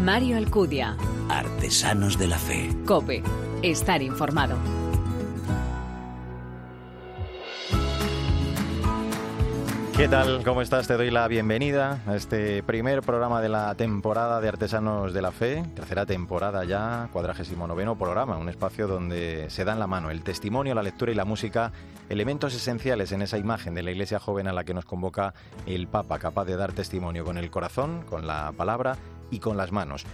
Mario Alcudia. Artesanos de la Fe. Cope. Estar informado. ¿Qué tal? ¿Cómo estás? Te doy la bienvenida a este primer programa de la temporada de Artesanos de la Fe, tercera temporada ya, cuadragésimo noveno programa, un espacio donde se dan la mano el testimonio, la lectura y la música, elementos esenciales en esa imagen de la iglesia joven a la que nos convoca el Papa, capaz de dar testimonio con el corazón, con la palabra y con las manos.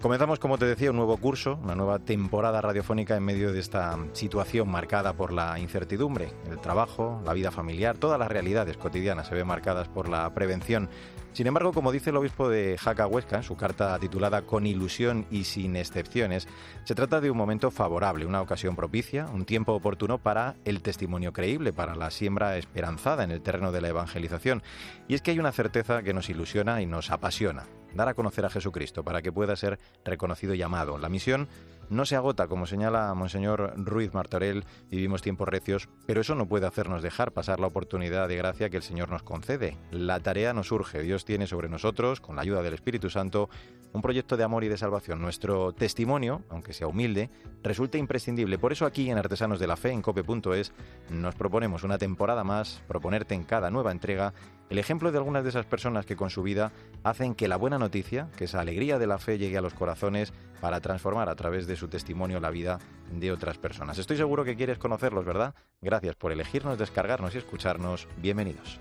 Comenzamos, como te decía, un nuevo curso, una nueva temporada radiofónica en medio de esta situación marcada por la incertidumbre, el trabajo, la vida familiar, todas las realidades cotidianas se ven marcadas por la prevención. Sin embargo, como dice el obispo de Jaca Huesca en su carta titulada Con ilusión y sin excepciones, se trata de un momento favorable, una ocasión propicia, un tiempo oportuno para el testimonio creíble, para la siembra esperanzada en el terreno de la evangelización. Y es que hay una certeza que nos ilusiona y nos apasiona, dar a conocer a Jesucristo para que pueda ser reconocido y amado. La misión no se agota, como señala Monseñor Ruiz Martorell, vivimos tiempos recios, pero eso no puede hacernos dejar pasar la oportunidad de gracia que el Señor nos concede. La tarea nos urge, Dios tiene sobre nosotros, con la ayuda del Espíritu Santo, un proyecto de amor y de salvación. Nuestro testimonio, aunque sea humilde, resulta imprescindible. Por eso aquí en Artesanos de la Fe, en cope.es, nos proponemos una temporada más, proponerte en cada nueva entrega el ejemplo de algunas de esas personas que con su vida hacen que la buena noticia, que esa alegría de la fe llegue a los corazones para transformar a través de su testimonio la vida de otras personas. Estoy seguro que quieres conocerlos, ¿verdad? Gracias por elegirnos, descargarnos y escucharnos. Bienvenidos.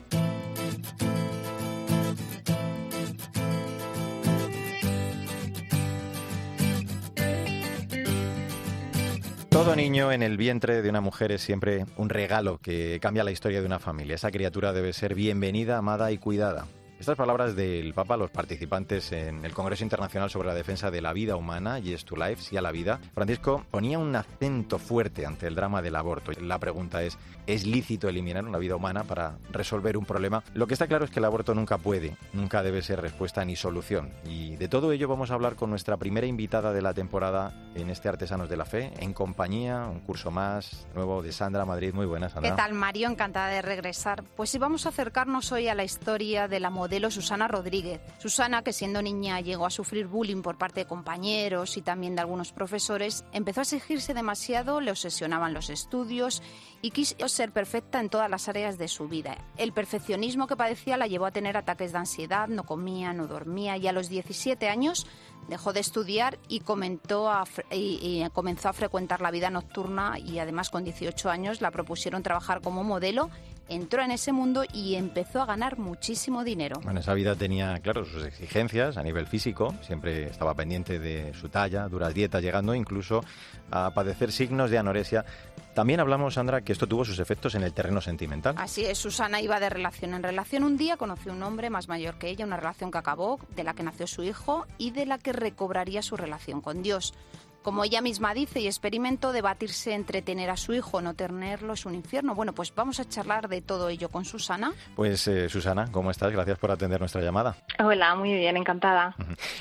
Todo niño en el vientre de una mujer es siempre un regalo que cambia la historia de una familia. Esa criatura debe ser bienvenida, amada y cuidada. Estas palabras del Papa a los participantes en el Congreso Internacional sobre la Defensa de la Vida Humana, Yes to Life, sí a la vida, Francisco ponía un acento fuerte ante el drama del aborto. La pregunta es, ¿es lícito eliminar una vida humana para resolver un problema? Lo que está claro es que el aborto nunca puede, nunca debe ser respuesta ni solución. Y de todo ello vamos a hablar con nuestra primera invitada de la temporada en este Artesanos de la Fe, en compañía, un curso más nuevo de Sandra Madrid. Muy buenas, Sandra. ¿Qué tal, Mario? Encantada de regresar. Pues sí, vamos a acercarnos hoy a la historia de la modelo Susana Rodríguez. Susana, que siendo niña llegó a sufrir bullying por parte de compañeros y también de algunos profesores, empezó a exigirse demasiado, le obsesionaban los estudios y quiso ser perfecta en todas las áreas de su vida. El perfeccionismo que padecía la llevó a tener ataques de ansiedad, no comía, no dormía y a los 17 años dejó de estudiar y, comentó a, y, y comenzó a frecuentar la vida nocturna y además con 18 años la propusieron trabajar como modelo entró en ese mundo y empezó a ganar muchísimo dinero. Bueno, esa vida tenía, claro, sus exigencias a nivel físico, siempre estaba pendiente de su talla, duras dietas, llegando incluso a padecer signos de anorexia. También hablamos, Sandra, que esto tuvo sus efectos en el terreno sentimental. Así es, Susana iba de relación en relación. Un día conoció a un hombre más mayor que ella, una relación que acabó, de la que nació su hijo y de la que recobraría su relación con Dios. Como ella misma dice y experimentó, debatirse entre tener a su hijo o no tenerlo es un infierno. Bueno, pues vamos a charlar de todo ello con Susana. Pues eh, Susana, ¿cómo estás? Gracias por atender nuestra llamada. Hola, muy bien, encantada.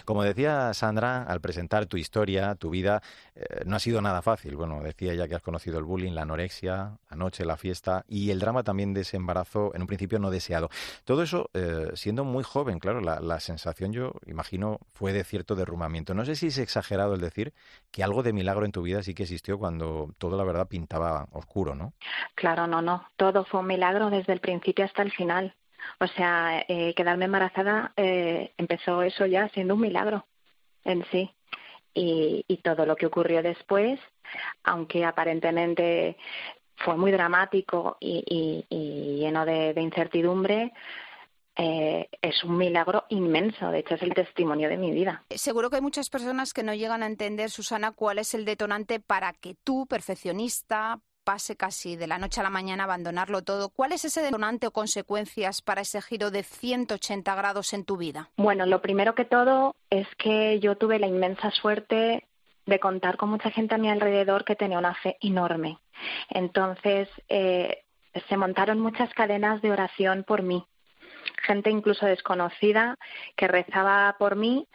Como decía Sandra, al presentar tu historia, tu vida, eh, no ha sido nada fácil. Bueno, decía ya que has conocido el bullying, la anorexia, anoche la fiesta y el drama también de ese embarazo en un principio no deseado. Todo eso eh, siendo muy joven, claro, la, la sensación yo imagino fue de cierto derrumbamiento. No sé si es exagerado el decir que algo de milagro en tu vida sí que existió cuando todo, la verdad, pintaba oscuro, ¿no? Claro, no, no. Todo fue un milagro desde el principio hasta el final. O sea, eh, quedarme embarazada eh, empezó eso ya siendo un milagro en sí. Y, y todo lo que ocurrió después, aunque aparentemente fue muy dramático y, y, y lleno de, de incertidumbre, eh, es un milagro inmenso. De hecho, es el testimonio de mi vida. Seguro que hay muchas personas que no llegan a entender, Susana, cuál es el detonante para que tú, perfeccionista, pase casi de la noche a la mañana a abandonarlo todo. ¿Cuál es ese detonante o consecuencias para ese giro de 180 grados en tu vida? Bueno, lo primero que todo es que yo tuve la inmensa suerte de contar con mucha gente a mi alrededor que tenía una fe enorme. Entonces, eh, se montaron muchas cadenas de oración por mí gente incluso desconocida que rezaba por mí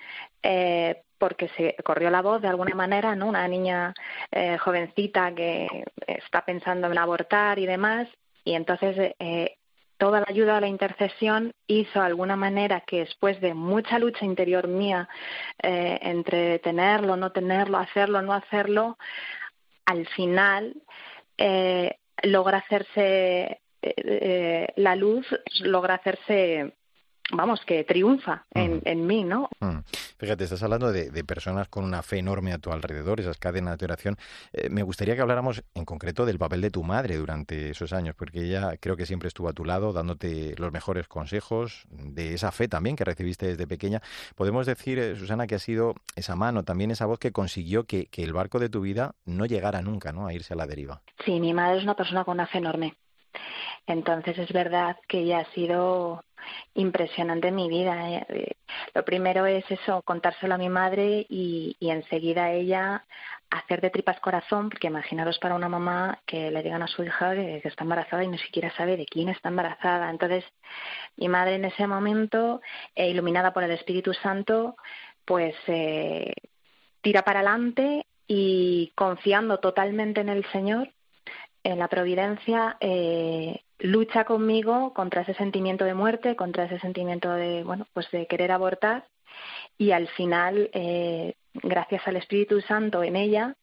eh, porque se corrió la voz de alguna manera, ¿no? Una niña eh, jovencita que está pensando en abortar y demás, y entonces eh, toda la ayuda a la intercesión hizo de alguna manera que después de mucha lucha interior mía eh, entre tenerlo, no tenerlo, hacerlo, no hacerlo, al final eh, logra hacerse eh, la luz, logra hacerse vamos, que triunfa en, en mí, ¿no? Fíjate, estás hablando de, personas con una fe enorme a tu alrededor, esas cadenas de oración. Eh, me gustaría que habláramos en concreto del papel de tu madre durante esos años, porque ella creo que siempre estuvo a tu lado, dándote los mejores consejos, de esa fe también que recibiste desde pequeña. Podemos decir, eh, Susana, que ha sido esa mano, también esa voz que consiguió que, que el barco de tu vida no llegara nunca, ¿no? A irse a la deriva. Sí, mi madre es una persona con una fe enorme. Entonces es verdad que ella ha sido impresionante mi vida. Eh, eh, lo primero es eso, contárselo a mi madre y, y enseguida ella hacer de tripas corazón, porque imaginaros para una mamá que le digan a su hija que, está embarazada y ni siquiera sabe de quién está embarazada. Entonces, mi madre en ese momento, eh, iluminada por el Espíritu Santo, pues eh, tira para adelante y confiando totalmente en el Señor, en la providencia, eh, lucha conmigo contra ese sentimiento de muerte, contra ese sentimiento de, bueno, pues de querer abortar. Y al final, eh, gracias al Espíritu Santo en ella,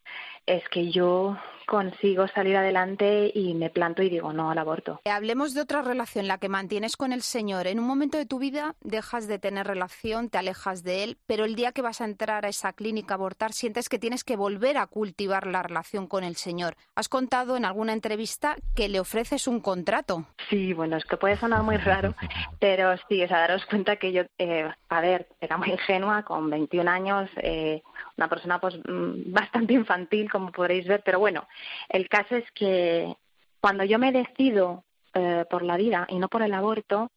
es que yo consigo salir adelante y me planto y digo no al aborto. Hablemos de otra relación, la que mantienes con el Señor. En un momento de tu vida dejas de tener relación, te alejas de Él, pero el día que vas a entrar a esa clínica a abortar sientes que tienes que volver a cultivar la relación con el Señor. Has contado en alguna entrevista que le ofreces un contrato. Sí, bueno, es que puede sonar muy raro, pero sí, o sea, daros cuenta que yo, eh, a ver, era muy ingenua, con 21 años, eh, una persona pues mm, bastante infantil, como podréis ver, pero bueno, el caso es que cuando yo me decido eh, por la vida y no por el aborto,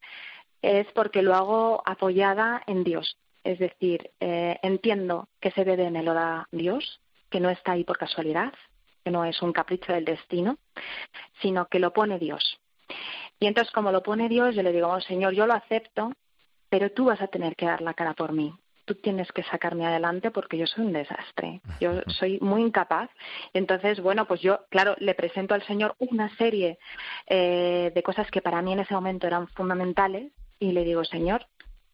es porque lo hago apoyada en Dios. Es decir, eh, entiendo que ese bebé me lo da Dios, que no está ahí por casualidad, que no es un capricho del destino, sino que lo pone Dios. Y entonces, como lo pone Dios, yo le digo, oh, Señor, yo lo acepto, pero tú vas a tener que dar la cara por mí tú tienes que sacarme adelante porque yo soy un desastre, yo soy muy incapaz. Entonces, bueno, pues yo, claro, le presento al Señor una serie eh, de cosas que para mí en ese momento eran fundamentales y le digo, Señor,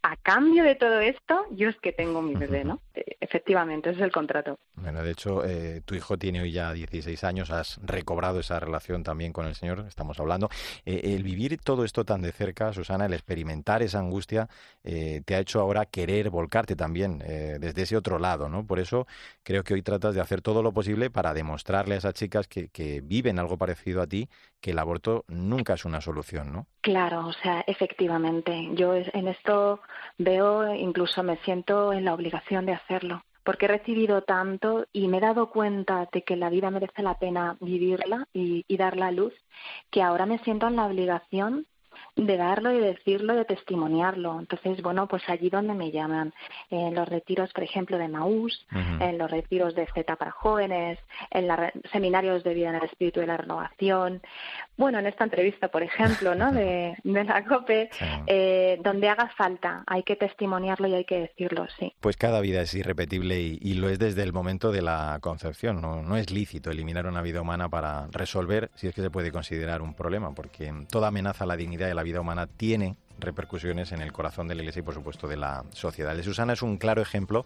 a cambio de todo esto, yo es que tengo mi bebé, ¿no? Eh, efectivamente, ese es el contrato. Bueno, de hecho, eh, tu hijo tiene hoy ya 16 años, has recobrado esa relación también con el Señor, estamos hablando. Eh, el vivir todo esto tan de cerca, Susana, el experimentar esa angustia, te ha hecho ahora querer volcarte también desde ese otro lado, ¿no? Por eso creo que hoy tratas de hacer todo lo posible para demostrarle a esas chicas que, que viven algo parecido a ti, que el aborto nunca es una solución, ¿no? Claro, o sea, efectivamente. Yo en esto veo, incluso me siento en la obligación de hacerlo, porque he recibido tanto y me he dado cuenta de que la vida merece la pena vivirla y, y darla a luz, que ahora me siento en la obligación de darlo y decirlo, de testimoniarlo. Entonces, bueno, pues allí donde me llaman, en los retiros, por ejemplo, de Maús, en los retiros de Z para jóvenes, en los seminarios de vida en el espíritu de la renovación, bueno, en esta entrevista, por ejemplo, ¿no? de, la COPE, eh, donde haga falta, hay que testimoniarlo y hay que decirlo, sí. Pues cada vida es irrepetible y, lo es desde el momento de la concepción. No, no es lícito eliminar una vida humana para resolver, si es que se puede considerar un problema, porque toda amenaza a la dignidad de la vida humana tiene repercusiones en el corazón de la Iglesia y, por supuesto, de la sociedad. de Susana es un claro ejemplo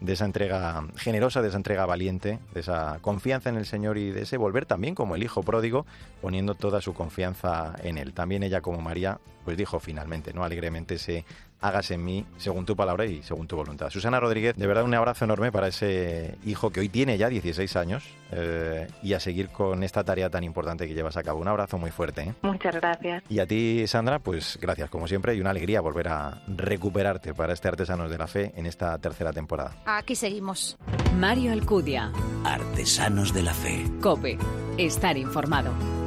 de esa entrega generosa, de esa entrega valiente, de esa confianza en el Señor y de ese volver también como el Hijo pródigo, poniendo toda su confianza en Él. También ella, como María, pues dijo finalmente, ¿no? Alegremente se hágase en mí según tu palabra y según tu voluntad. Susana Rodríguez, de verdad un abrazo enorme para ese hijo que hoy tiene ya 16 años eh, y a seguir con esta tarea tan importante que llevas a cabo. Un abrazo muy fuerte. ¿eh? Muchas gracias. Y a ti, Sandra, pues gracias como siempre y una alegría volver a recuperarte para este Artesanos de la Fe en esta tercera temporada. Aquí seguimos. Mario Alcudia. Artesanos de la Fe. Cope. Estar informado.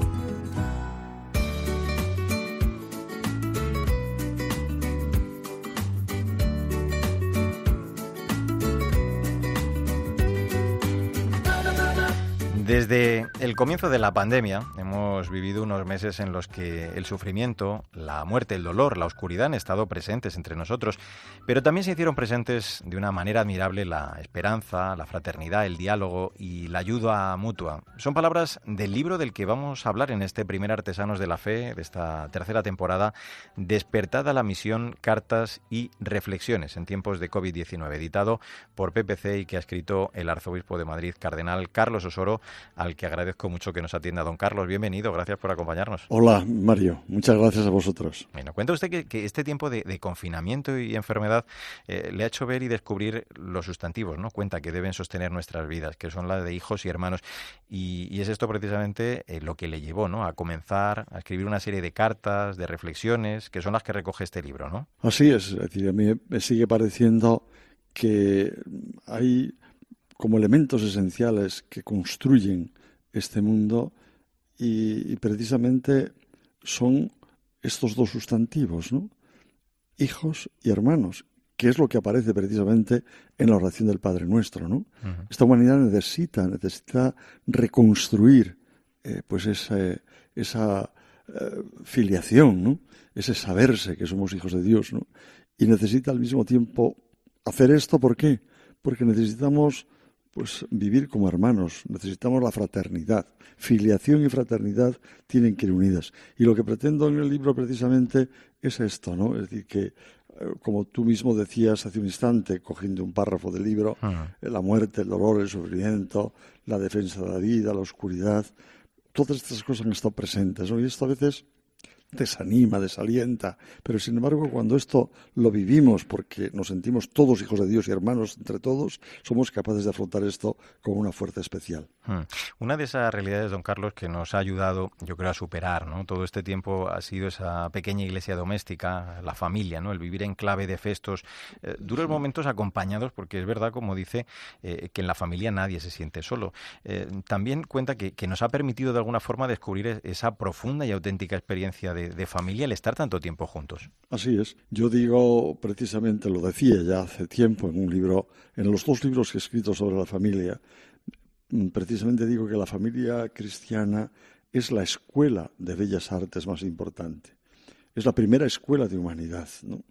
Desde el comienzo de la pandemia hemos vivido unos meses en los que el sufrimiento, la muerte, el dolor, la oscuridad han estado presentes entre nosotros, pero también se hicieron presentes de una manera admirable la esperanza, la fraternidad, el diálogo y la ayuda mutua. Son palabras del libro del que vamos a hablar en este primer Artesanos de la Fe de esta tercera temporada, Despertada la misión, cartas y reflexiones en tiempos de COVID-19, editado por PPC y que ha escrito el arzobispo de Madrid, cardenal Carlos Osoro, al que agradezco mucho que nos atienda. Don Carlos, bienvenido, gracias por acompañarnos. Hola, Mario, muchas gracias a vosotros. Bueno, cuenta usted que, este tiempo de, confinamiento y enfermedad eh, le ha hecho ver y descubrir los sustantivos, ¿no? Cuenta que deben sostener nuestras vidas, que son las de hijos y hermanos. Y, es esto precisamente eh, lo que le llevó, ¿no? A comenzar a escribir una serie de cartas, de reflexiones, que son las que recoge este libro, ¿no? Así es, es decir, a mí me sigue pareciendo que hay como elementos esenciales que construyen este mundo y, precisamente son estos dos sustantivos, ¿no? hijos y hermanos, que es lo que aparece precisamente en la oración del Padre Nuestro. ¿no? Esta humanidad necesita, necesita reconstruir eh, pues esa, esa eh, filiación, ¿no? ese saberse que somos hijos de Dios, ¿no? y necesita al mismo tiempo hacer esto, ¿por qué? Porque necesitamos pues vivir como hermanos, necesitamos la fraternidad. Filiación y fraternidad tienen que ir unidas. Y lo que pretendo en el libro precisamente es esto, ¿no? Es decir, que eh, como tú mismo decías hace un instante, cogiendo un párrafo del libro, eh, la muerte, el dolor, el sufrimiento, la defensa de la vida, la oscuridad, todas estas cosas han estado presentes, ¿no? Y esto a veces desanima, desalienta. Pero sin embargo, cuando esto lo vivimos, porque nos sentimos todos hijos de Dios y hermanos entre todos, somos capaces de afrontar esto con una fuerza especial. Hmm. Una de esas realidades, don Carlos, que nos ha ayudado, yo creo, a superar ¿no? todo este tiempo ha sido esa pequeña iglesia doméstica, la familia, ¿no? el vivir en clave de festos, eh, duros momentos acompañados, porque es verdad, como dice, eh, que en la familia nadie se siente solo. Eh, también cuenta que, que nos ha permitido de alguna forma descubrir e-, esa profunda y auténtica experiencia de, familia el estar tanto tiempo juntos. Así es. Yo digo precisamente, lo decía ya hace tiempo en un libro, en los dos libros que he escrito sobre la familia, mm, precisamente digo que la familia cristiana es la escuela de bellas artes más importante. Es la primera escuela de humanidad, ¿no?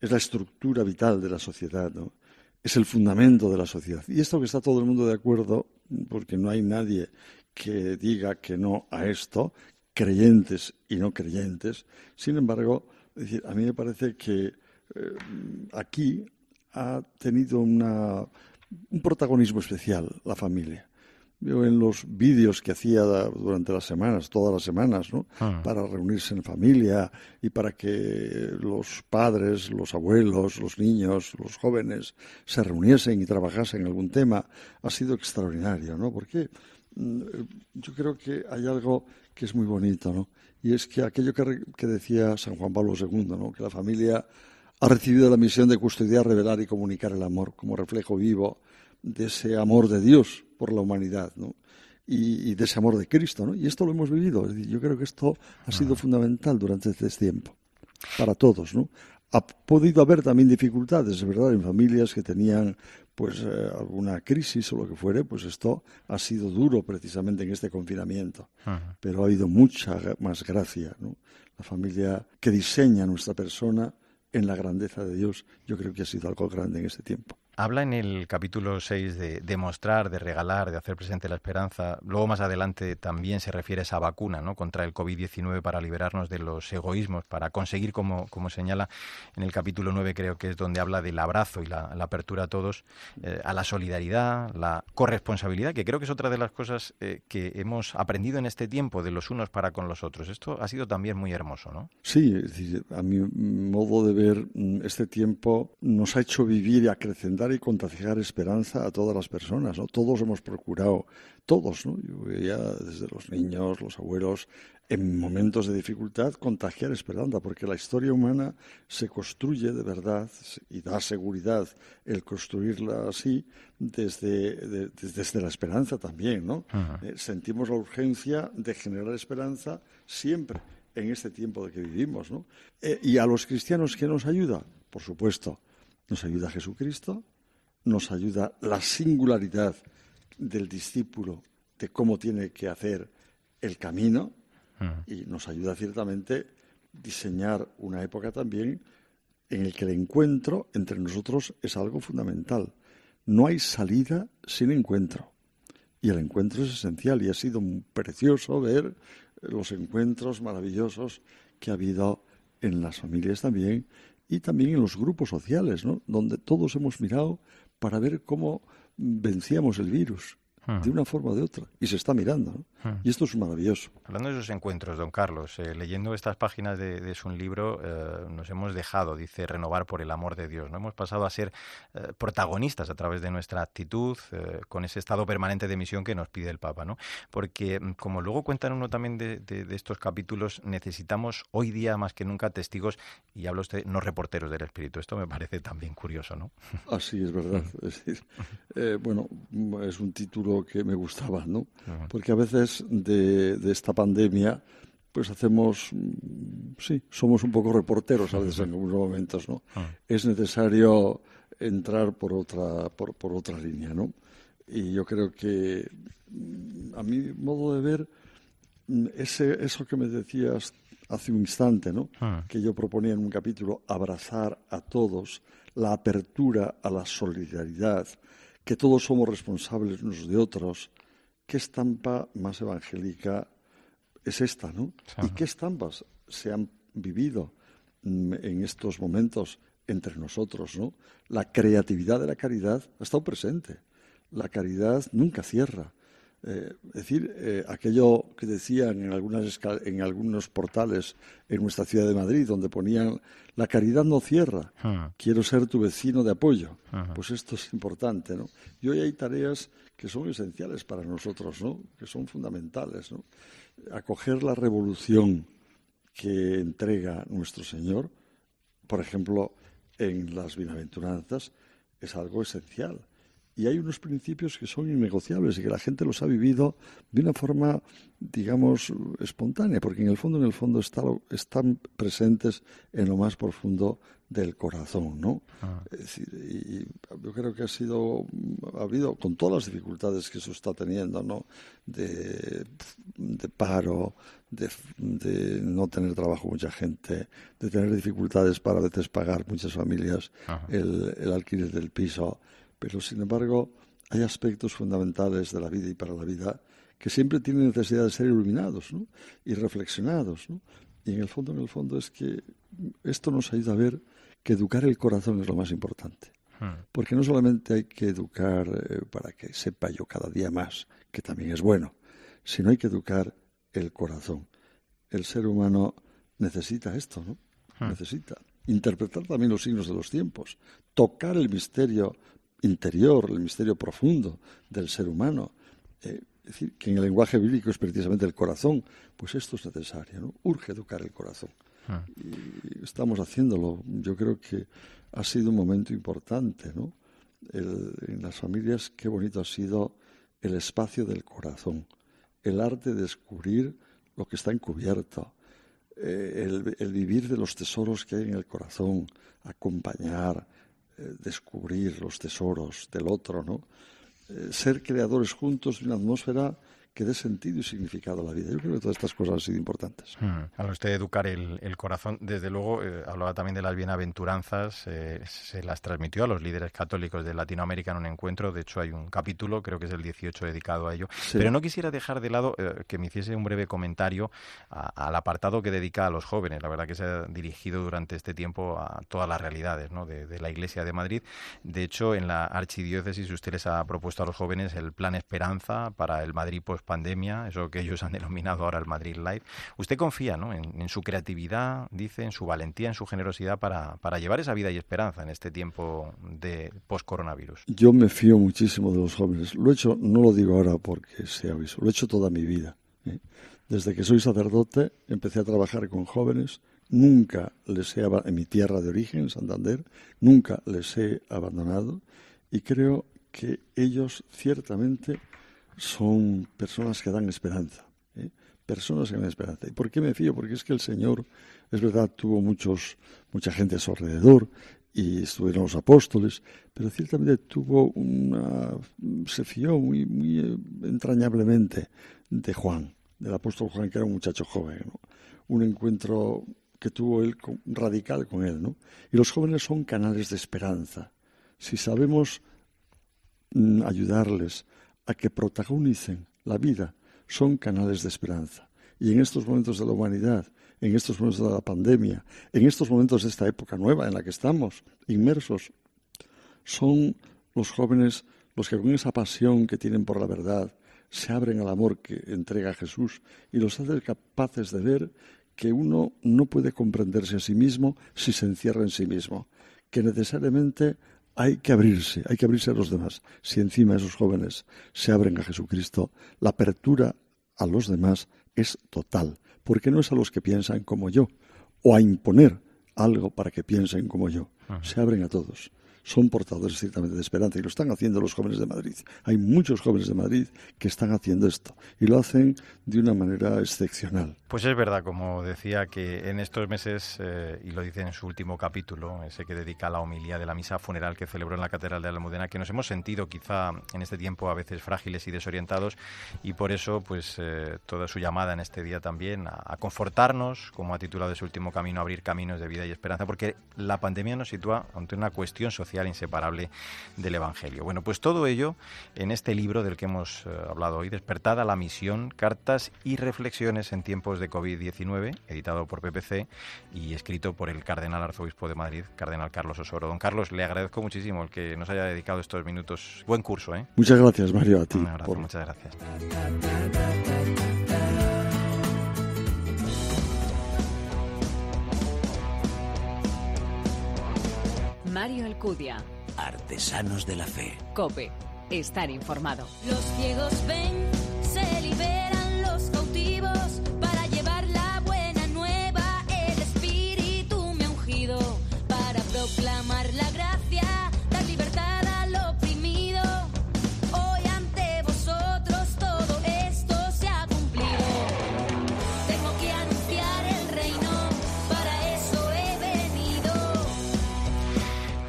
Es la estructura vital de la sociedad. Es el fundamento de la sociedad. Y esto que está todo el mundo de acuerdo, porque no hay nadie que diga que no a esto, creyentes y no creyentes. Sin embargo, a mí me parece que eh, aquí ha tenido una, un protagonismo especial la familia. Yo en los vídeos que hacía durante las semanas, todas las semanas, ¿no? Ah. para reunirse en familia y para que los padres, los abuelos, los niños, los jóvenes se reuniesen y trabajasen en algún tema, ha sido extraordinario, ¿no? Porque mm, yo creo que hay algo que es muy bonito, ¿no? Y es que aquello que, decía San Juan Pablo II, ¿no? Que la familia ha recibido la misión de custodiar, revelar y comunicar el amor como reflejo vivo de ese amor de Dios por la humanidad, ¿no? Y, de ese amor de Cristo, ¿no? Y esto lo hemos vivido. yo creo que esto ha sido fundamental durante este tiempo para todos, ¿no? Ha podido haber también dificultades, es verdad, en familias que tenían pues eh, alguna crisis o lo que fuere, pues esto ha sido duro precisamente en este confinamiento. Pero ha habido mucha más gracia, ¿no? La familia que diseña nuestra persona en la grandeza de Dios, yo creo que ha sido algo grande en este tiempo. Habla en el capítulo 6 de demostrar, de regalar, de hacer presente la esperanza. Luego más adelante también se refiere a esa vacuna ¿no? contra el COVID-19 para liberarnos de los egoísmos, para conseguir, como, como señala en el capítulo 9, creo que es donde habla del abrazo y la, apertura a todos, eh, a la solidaridad, la corresponsabilidad, que creo que es otra de las cosas eh, que hemos aprendido en este tiempo de los unos para con los otros. Esto ha sido también muy hermoso, ¿no? Sí, a mi modo de ver, mm, este tiempo nos ha hecho vivir y acrecentar y contagiar esperanza a todas las personas. ¿no? Todos hemos procurado, todos, ¿no? yo veía desde los niños, los abuelos, en momentos de dificultad, contagiar esperanza, porque la historia humana se construye de verdad y da seguridad el construirla así desde, desde la esperanza también. ¿no? Eh, sentimos la urgencia de generar esperanza siempre en este tiempo de que vivimos. ¿no? Eh, y a los cristianos, ¿qué nos ayuda? Por supuesto, nos ayuda Jesucristo, nos ayuda la singularidad del discípulo de cómo tiene que hacer el camino y nos ayuda ciertamente diseñar una época también en el que el encuentro entre nosotros es algo fundamental. No hay salida sin encuentro. Y el encuentro es esencial y ha sido precioso ver los encuentros maravillosos que ha habido en las familias también y también en los grupos sociales, ¿no? donde todos hemos mirado para ver cómo vencíamos el virus de una forma o de otra. Y se está mirando. Y esto es maravilloso. Hablando de esos encuentros, don Carlos, eh, leyendo estas páginas de, su libro, eh, nos hemos dejado, dice, renovar por el amor de Dios. ¿no? Hemos pasado a ser eh, protagonistas a través de nuestra actitud, con ese estado permanente de misión que nos pide el Papa. ¿no? Porque, mm, como luego cuentan uno también de, estos capítulos, necesitamos hoy día más que nunca testigos, y hablo usted, no reporteros del Espíritu. Esto me parece también curioso, ¿no? Así es verdad. Es decir, bueno, es un título que me gustaba, ¿no? Porque a veces de, esta pandemia, pues hacemos, mm, sí, somos un poco reporteros a veces en algunos momentos, ¿no? Es necesario entrar por otra, por, por otra línea, ¿no? Y yo creo que, mm, a mi modo de ver, mm, ese, eso que me decías hace un instante, ¿no? Que yo proponía en un capítulo, abrazar a todos, la apertura a la solidaridad, que todos somos responsables unos de otros. ¿Qué estampa más evangélica es esta, no? ¿Y qué estampas se han vivido mm, en estos momentos entre nosotros, no? La creatividad de la caridad ha estado presente. La caridad nunca cierra. Eh, es decir, eh, aquello que decían en, algunas, en algunos portales en nuestra ciudad de Madrid, donde ponían, la caridad no cierra, ah. quiero ser tu vecino de apoyo. Pues esto es importante, ¿no? Y hoy hay tareas que son esenciales para nosotros, ¿no? Que son fundamentales, ¿no? Acoger la revolución que entrega nuestro Señor, por ejemplo, en las bienaventuranzas, es algo esencial y hay unos principios que son innegociables y que la gente los ha vivido de una forma, digamos, espontánea, porque en el fondo, en el fondo están presentes en lo más profundo del corazón, ¿no? Ah. Es decir, y yo creo que ha sido, ha habido, con todas las dificultades que eso está teniendo, ¿no? De, paro, de, no tener trabajo mucha gente, de tener dificultades para a veces pagar muchas familias el, el alquiler del piso, pero sin embargo hay aspectos fundamentales de la vida y para la vida que siempre tienen necesidad de ser iluminados ¿no? y reflexionados. ¿no? Y en el fondo, en el fondo es que esto nos ayuda a ver que educar el corazón es lo más importante. Hmm. Porque no solamente hay que educar eh, para que sepa yo cada día más, que también es bueno, sino hay que educar el corazón. El ser humano necesita esto, ¿no? Hmm. Necesita interpretar también los signos de los tiempos, tocar el misterio interior, el misterio profundo del ser humano. Eh, es decir, que en el lenguaje bíblico es precisamente el corazón, pues esto es necesario, ¿no? Urge educar el corazón. Ah. Y estamos haciéndolo. Yo creo que ha sido un momento importante, ¿no? en las familias, qué bonito ha sido el espacio del corazón, el arte de descubrir lo que está encubierto, eh, el, el, vivir de los tesoros que hay en el corazón, acompañar, descubrir los tesoros del otro, ¿no? Eh, ser creadores juntos de una atmósfera que dé sentido y significado a la vida. Yo creo que todas estas cosas han sido importantes. Hmm. A usted educar el, corazón, desde luego, eh, hablaba también de las bienaventuranzas, eh, se las transmitió a los líderes católicos de Latinoamérica en un encuentro, de hecho hay un capítulo, creo que es el 18 dedicado a ello, pero no quisiera dejar de lado eh, que me hiciese un breve comentario al apartado que dedica a los jóvenes, la verdad que se ha dirigido durante este tiempo a todas las realidades ¿no? de, de la Iglesia de Madrid, de hecho en la archidiócesis usted les ha propuesto a los jóvenes el plan Esperanza para el Madrid post pandemia, eso que ellos han denominado ahora el Madrid Live. Usted confía ¿no? en, su creatividad, dice, en su valentía, en su generosidad para, para llevar esa vida y esperanza en este tiempo de post-coronavirus. Yo me fío muchísimo de los jóvenes. Lo he hecho, no lo digo ahora porque sea aviso, lo he hecho toda mi vida. ¿eh? Desde que soy sacerdote empecé a trabajar con jóvenes. Nunca les he, en mi tierra de origen, Santander, nunca les he abandonado y creo que ellos ciertamente son personas que dan esperanza. ¿eh? Personas que dan esperanza. ¿Y por qué me fío? Porque es que el Señor, es verdad, tuvo muchos, mucha gente a su alrededor y estuvieron los apóstoles, pero ciertamente tuvo una, se fió muy, muy eh, entrañablemente de Juan, del apóstol Juan, que era un muchacho joven, un encuentro que tuvo él radical con él, ¿no? Y los jóvenes son canales de esperanza. Si sabemos mm, ayudarles a que protagonicen la vida, son canales de esperanza. Y en estos momentos de la humanidad, en estos momentos de la pandemia, en estos momentos de esta época nueva en la que estamos inmersos, son los jóvenes los que con esa pasión que tienen por la verdad se abren al amor que entrega Jesús y los hacen capaces de ver que uno no puede comprenderse a sí mismo si se encierra en sí mismo, que necesariamente hay que abrirse, hay que abrirse a los demás. Si encima esos jóvenes se abren a Jesucristo, la apertura a los demás es total porque no es a los que piensan como yo, o a imponer algo para que piensen como yo. Se abren a todos son portadores ciertamente de esperanza y lo están haciendo los jóvenes de Madrid. Hay muchos jóvenes de Madrid que están haciendo esto y lo hacen de una manera excepcional. Pues es verdad, como decía, que en estos meses, eh, y lo dice en su último capítulo, ese que dedica a la homilía de la misa funeral que celebró en la Catedral de Almudena, que nos hemos sentido quizá en este tiempo a veces frágiles y desorientados y por eso pues eh, toda su llamada en este día también a, confortarnos, como ha titulado ese último camino, abrir caminos de vida y esperanza, porque la pandemia nos sitúa ante una cuestión social inseparable del Evangelio. Bueno, pues todo ello en este libro del que hemos eh, hablado hoy, Despertada la misión, cartas y reflexiones en tiempos de COVID-19, editado por PPC y escrito por el cardenal arzobispo de Madrid, cardenal Carlos Osoro. Don Carlos, le agradezco muchísimo el que nos haya dedicado estos minutos. Buen curso, ¿eh? Muchas gracias, Mario, a ti. Un abrazo, muchas gracias. Mario Alcudia. Artesanos de la Fe. Cope. Estar informado. Los ciegos ven, se liberan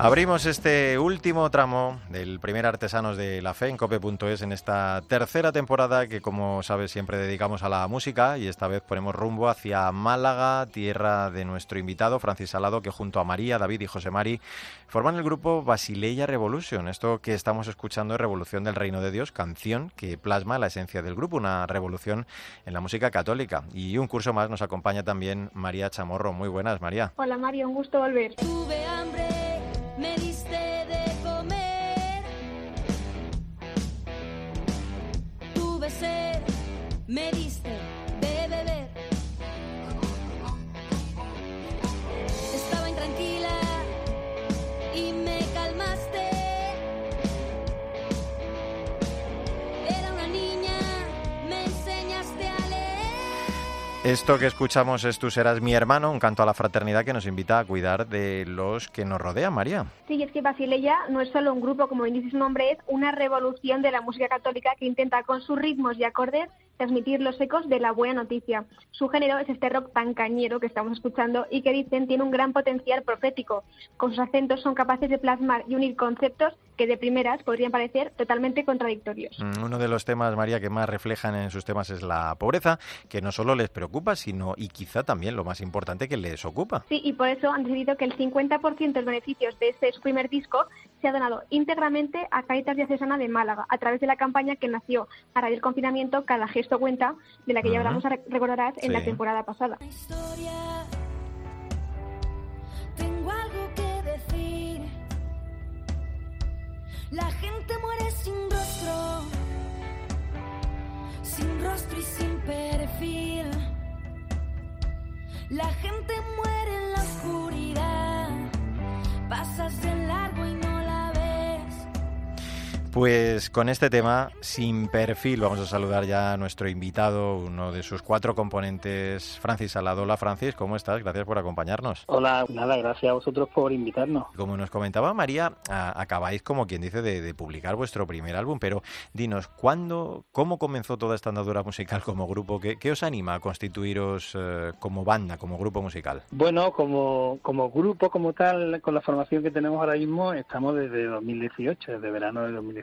Abrimos este último tramo del primer Artesanos de la Fe en cope.es en esta tercera temporada que como sabes siempre dedicamos a la música y esta vez ponemos rumbo hacia Málaga, tierra de nuestro invitado Francis Salado que junto a María, David y José Mari forman el grupo Basileia Revolution. Esto que estamos escuchando es Revolución del Reino de Dios, canción que plasma la esencia del grupo, una revolución en la música católica. Y un curso más nos acompaña también María Chamorro. Muy buenas, María. Hola Mario, un gusto volver. Tuve hambre, me diste de comer. Tuve sed, me diste Esto que escuchamos es Tú serás mi hermano, un canto a la fraternidad que nos invita a cuidar de los que nos rodean, María. Sí, es que Basileia no es solo un grupo, como dice su nombre, es una revolución de la música católica que intenta con sus ritmos y acordes transmitir los ecos de la buena noticia. Su género es este rock tan cañero que estamos escuchando y que dicen tiene un gran potencial profético. Con sus acentos son capaces de plasmar y unir conceptos que de primeras podrían parecer totalmente contradictorios. Mm, Uno de los temas, María, que más reflejan en sus temas es la pobreza, que no solo les preocupa, sino y quizá también lo más importante que les ocupa. Sí, y por eso han decidido que el 50% de los beneficios de este su primer disco se ha donado íntegramente a Caritas Diocesana de Málaga, a través de la campaña que nació a raíz del confinamiento Cada Gesto Cuenta, de la que ya Ujú. hablamos, recordarás, en la Sí. temporada pasada. historia. Tengo algo que decir. La gente muere sin rostro, sin rostro y sin perfil. La gente muere en la oscuridad. Pasas de largo y no la. Pues con este tema, sin perfil, vamos a saludar ya a nuestro invitado, uno de sus cuatro componentes, Francis Salado. Hola Francis, ¿cómo estás? Gracias por acompañarnos. Hola, nada, gracias a vosotros por invitarnos. Como nos comentaba María, a- acabáis, como quien dice, de, de publicar vuestro primer álbum, pero dinos, ¿cuándo, cómo comenzó toda esta andadura musical como grupo? ¿Qué, qué os anima a constituiros eh, como banda, como grupo musical? Bueno, como, como grupo, como tal, con la formación que tenemos ahora mismo, estamos desde 2018, desde verano de 2018.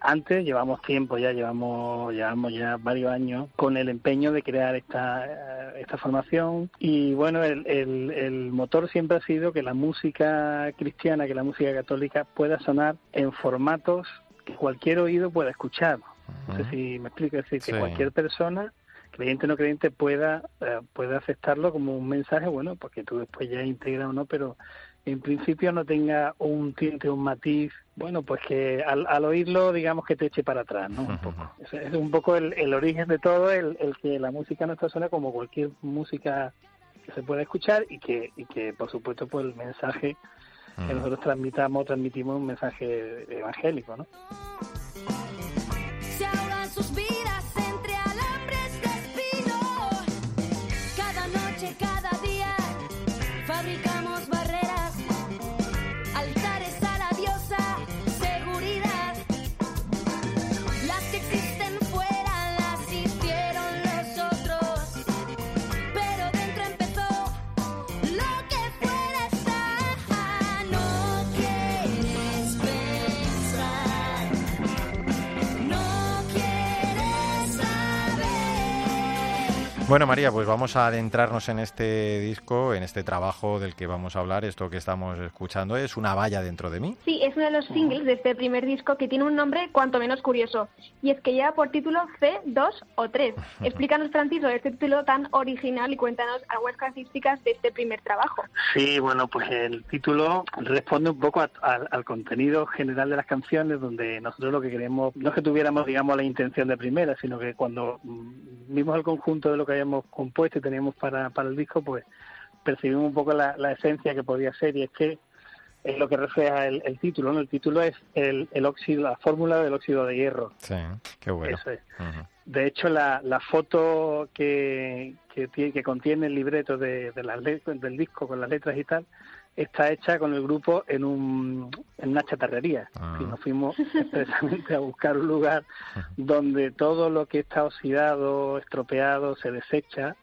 Antes llevamos tiempo ya, llevamos, llevamos ya varios años con el empeño de crear esta, eh, esta formación. Y bueno, el, el, el motor siempre ha sido que la música cristiana, que la música católica pueda sonar en formatos que cualquier oído pueda escuchar. No sé si me explico, es decir, que cualquier persona creyente o no creyente pueda eh, pueda aceptarlo como un mensaje bueno porque tú después ya integras o no pero en principio no tenga un tinte un matiz bueno pues que al, al oírlo digamos que te eche para atrás no un poco. Es un poco el, el origen de todo el, el que la música nuestra suena como cualquier música que se pueda escuchar y que y que por supuesto pues el mensaje que nosotros transmitamos transmitimos un mensaje evangélico no Bueno, María, pues vamos a adentrarnos en este disco, en este trabajo del que vamos a hablar. Esto que estamos escuchando es Una valla dentro de mí. Sí, es uno de los singles de este primer disco que tiene un nombre cuanto menos curioso, y es que lleva por título C2 o 3. Explícanos, Francis, sobre este título tan original y cuéntanos algunas características de este primer trabajo. Sí, bueno, pues el título responde un poco a- al- al contenido general de las canciones, donde nosotros lo que queremos, no es que tuviéramos, digamos, la intención de primera, sino que cuando mm, vimos el conjunto de lo que habíamos compuesto y teníamos para, para el disco, pues percibimos un poco la, la esencia que podía ser, y es que es lo que refleja el, el título, ¿no? El título es el, el óxido, la fórmula del óxido de hierro. Sí, qué bueno. Eso es. Ujú. De hecho, la, la foto que, que, tiene- que contiene el libreto de, de las del disco con las letras y tal está hecha con el grupo en, un, en una chatarrería. Ah. Y nos fuimos expresamente a buscar un lugar donde todo lo que está oxidado, estropeado, se desecha,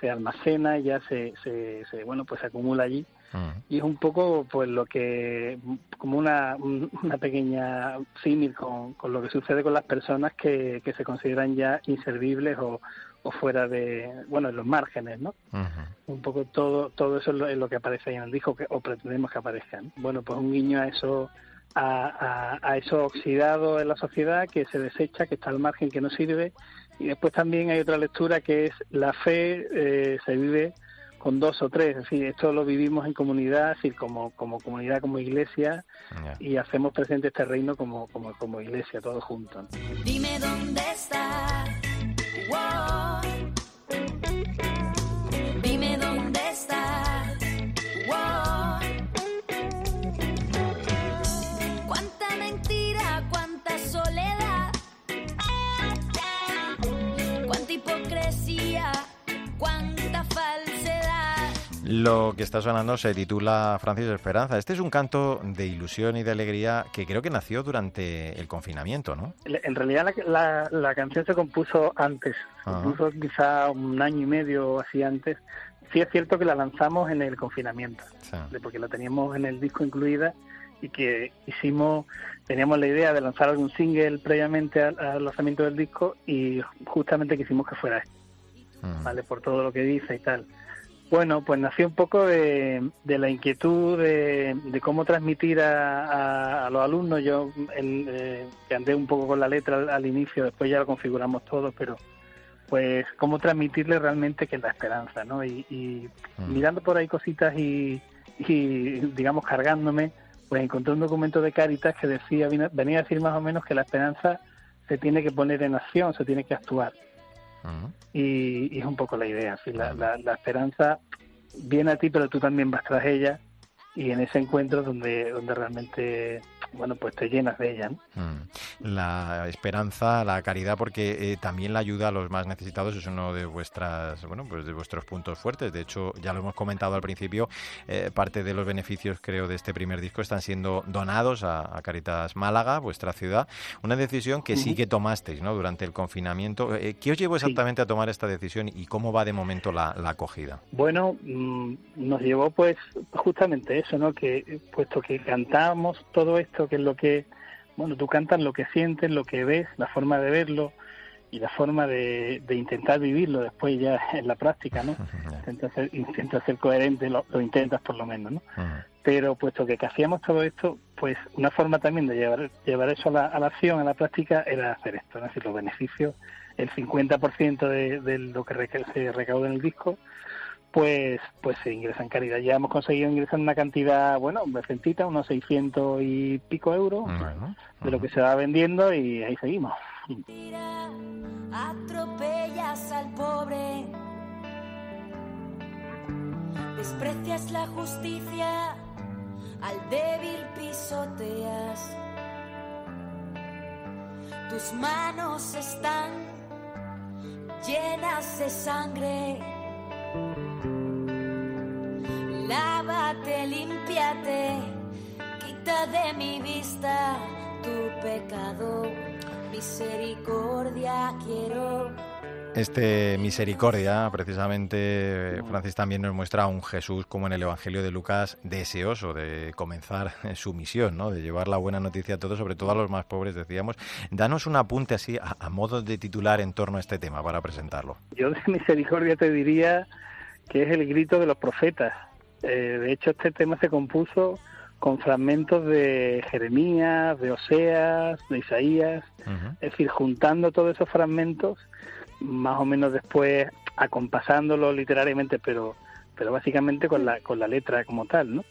se almacena y ya se, se, se- bueno pues se acumula allí Ujú. y es un poco pues lo que como una, un- una pequeña símil con, con lo que sucede con las personas que, que se consideran ya inservibles o, o fuera de bueno en los márgenes no Ujú. un poco todo todo eso es lo, es lo que aparece ahí en el disco que, o pretendemos que aparezcan bueno pues un guiño a eso a, a, a eso oxidado en la sociedad que se desecha que está al margen que no sirve y después también hay otra lectura que es la fe eh, se vive con dos o tres, es decir, esto lo vivimos en comunidad, es decir, como, como comunidad, como iglesia, Ya. y hacemos presente este reino como, como, como iglesia, todos juntos. Dime dónde estás. Lo que está sonando se titula Francis Esperanza. Este es un canto de ilusión y de alegría que creo que nació durante el confinamiento, ¿no? En realidad la, la, la canción se compuso antes, se Ajá. compuso quizá un año y medio así antes. Sí es cierto que la lanzamos en el confinamiento, Sí. porque la teníamos en el disco incluida y que hicimos, teníamos la idea de lanzar algún single previamente al, al lanzamiento del disco y justamente quisimos que fuera este. Ujú. ¿vale? Por todo lo que dice y tal. Bueno, pues nació un poco de, de la inquietud de, de cómo transmitir a, a- a los alumnos. Yo el, eh, que andé un poco con la letra al, al inicio, después ya lo configuramos todo, pero pues cómo transmitirle realmente que es la esperanza, ¿no? Y, y Mm. mirando por ahí cositas y, y, digamos cargándome, pues encontré un documento de Cáritas que decía venía a decir más o menos que la esperanza se tiene que poner en acción, se tiene que actuar Y, y es un poco la idea. sí, la, la- la esperanza viene a ti, pero tú también vas tras ella y en ese encuentro es donde, donde realmente bueno, pues te llenas de ella. ¿no? Mm. La esperanza, la caridad, porque eh, también la ayuda a los más necesitados es uno de vuestras, bueno, pues de vuestros puntos fuertes. De hecho, ya lo hemos comentado al principio, eh, parte de los beneficios, creo, de este primer disco están siendo donados a, Caritas Málaga, vuestra ciudad. Una decisión que sí que tomasteis, ¿no? Durante el confinamiento. Eh, ¿Qué os llevó exactamente a tomar esta decisión y cómo va de momento la, la acogida? Bueno, mm, nos llevó, pues, justamente eso, ¿no? Que puesto que cantábamos todo esto que es lo que, bueno, tú cantas lo que sientes, lo que ves, la forma de verlo y la forma de, intentar vivirlo después ya en la práctica, ¿no? Intentas ser, intenta ser coherente, lo, intentas por lo menos, ¿no? Pero puesto que hacíamos todo esto, pues una forma también de llevar, llevar eso a la, a la acción, a la práctica, era hacer esto, ¿no? Es decir, los beneficios, el 50% de, de lo que se recauda en el disco, pues pues se ingresa en caridad. Ya hemos conseguido ingresar una cantidad, bueno, decentita, unos 600 y pico euros de lo que se va vendiendo y ahí seguimos. Atropellas al pobre, desprecias la justicia, al débil pisoteas. Tus manos están llenas de sangre Lávate, limpiate, quita de mi vista tu pecado. Misericordia quiero. Este misericordia, precisamente, Francis también nos muestra a un Jesús como en el Evangelio de Lucas, deseoso de comenzar su misión, ¿no? de llevar la buena noticia a todos, sobre todo a los más pobres, decíamos. Danos un apunte así, a, a modo de titular en torno a este tema, para presentarlo. Yo de misericordia te diría que es el grito de los profetas. Eh, de hecho, este tema se compuso con fragmentos de Jeremías, de Oseas, de Isaías, es decir, juntando todos esos fragmentos, más o menos después acompasándolo literariamente, pero, pero básicamente con la, con la letra como tal, ¿no?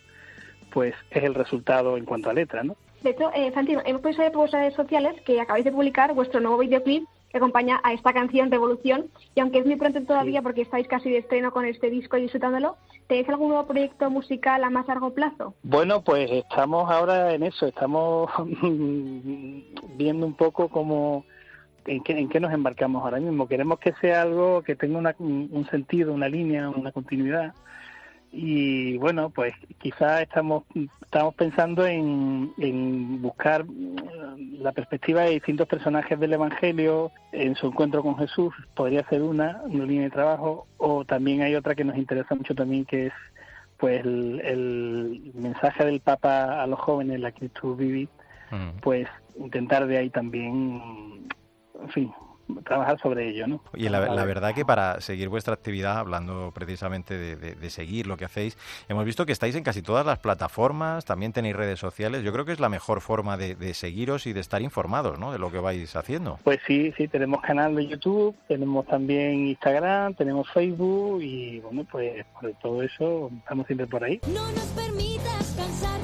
Pues es el resultado en cuanto a letra, ¿no? De hecho, eh, Fantino, hemos podido saber por redes sociales que acabáis de publicar vuestro nuevo videoclip que acompaña a esta canción Revolución. Y aunque es muy pronto todavía, porque estáis casi de estreno con este disco y disfrutándolo, ¿tenéis algún nuevo proyecto musical a más largo plazo? Bueno, pues estamos ahora en eso, estamos viendo un poco cómo. En qué, en qué nos embarcamos ahora mismo. Queremos que sea algo que tenga un sentido, una línea, una continuidad y bueno pues quizás estamos estamos pensando en, en, buscar la perspectiva de distintos personajes del Evangelio en su encuentro con Jesús podría ser una una línea de trabajo o también hay otra que nos interesa mucho también que es pues el, mensaje del Papa a los jóvenes la Cristo Vivi mm. pues intentar de ahí también en fin trabajar sobre ello. ¿no? Y la, verdad que para seguir vuestra actividad, hablando precisamente de, seguir lo que hacéis, hemos visto que estáis en casi todas las plataformas, también tenéis redes sociales. Yo creo que es la mejor forma de, seguiros y de estar informados ¿no? de lo que vais haciendo. Pues sí, sí, tenemos canal de YouTube, tenemos también Instagram, tenemos Facebook y bueno, pues por todo eso estamos siempre por ahí. No nos permitas cansarnos,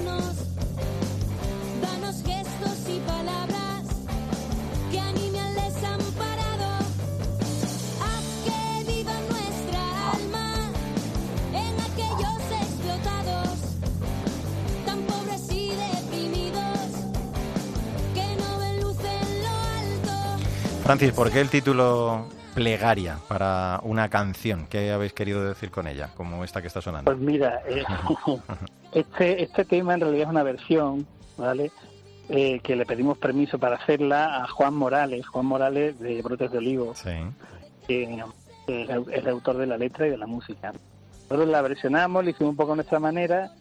Francis, ¿por qué el título plegaria para una canción? ¿Qué habéis querido decir con ella, como esta que está sonando? Pues mira, eh, este, este tema en realidad es una versión, ¿vale? Eh, que le pedimos permiso para hacerla a Juan Morales, Juan Morales de Brotes de Olivo, que es el autor de la letra y de la música. Nosotros la versionamos, la hicimos un poco a nuestra manera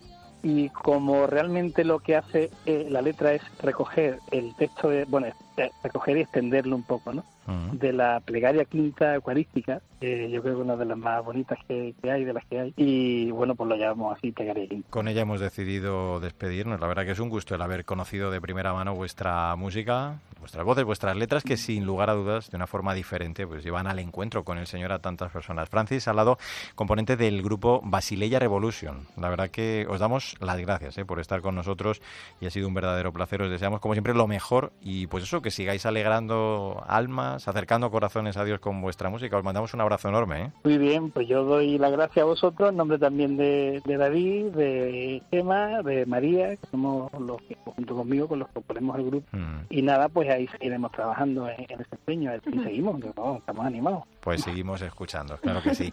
y como realmente lo que hace eh, la letra es recoger el texto, de, bueno, eh, recoger y extenderlo un poco, ¿no? De la plegaria quinta eucarística, que yo creo que es una de las más bonitas que, hay, de las que hay, y bueno, pues lo llamamos así, plegaria quinta. Con ella hemos decidido despedirnos. La verdad que es un gusto el haber conocido de primera mano vuestra música, vuestras voces, vuestras letras, que sin lugar a dudas, de una forma diferente, pues llevan al encuentro con el Señor a tantas personas. Francis lado componente del grupo Basileia Revolution. La verdad que os damos las gracias eh, por estar con nosotros y ha sido un verdadero placer. Os deseamos, como siempre, lo mejor y pues eso, que sigáis alegrando almas, acercando corazones a Dios con vuestra música. Os mandamos un abrazo enorme. ¿eh? Muy bien, pues yo doy las gracias a vosotros, en nombre también de, David, de Gemma, de María, que somos los que junto conmigo con los que ponemos el grupo. Mm. Y nada, pues ahí seguiremos trabajando en, en este y seguimos, estamos animados. Pues seguimos escuchando, claro que sí.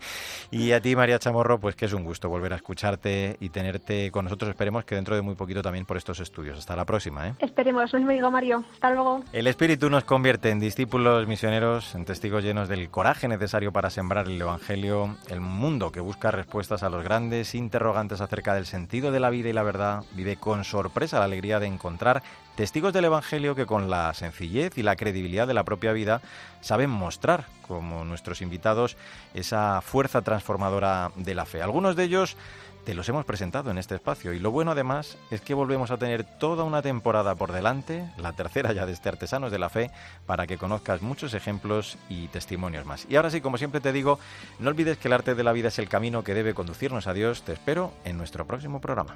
Y a ti, María Chamorro, pues que es un gusto volver a escucharte y tenerte con nosotros. Esperemos que dentro de muy poquito también por estos estudios. Hasta la próxima, ¿eh? Esperemos, lo mismo digo, Mario. Hasta luego. El espíritu nos convierte en discípulos misioneros, en testigos llenos del coraje necesario para sembrar el Evangelio, el mundo que busca respuestas a los grandes interrogantes acerca del sentido de la vida y la verdad, vive con sorpresa la alegría de encontrar testigos del Evangelio que con la sencillez y la credibilidad de la propia vida saben mostrar, como nuestros invitados, esa fuerza transformadora de la fe. Algunos de ellos te los hemos presentado en este espacio y lo bueno además es que volvemos a tener toda una temporada por delante, la tercera ya de este Artesanos de la Fe, para que conozcas muchos ejemplos y testimonios más. Y ahora sí, como siempre te digo, no olvides que el arte de la vida es el camino que debe conducirnos a Dios. Te espero en nuestro próximo programa.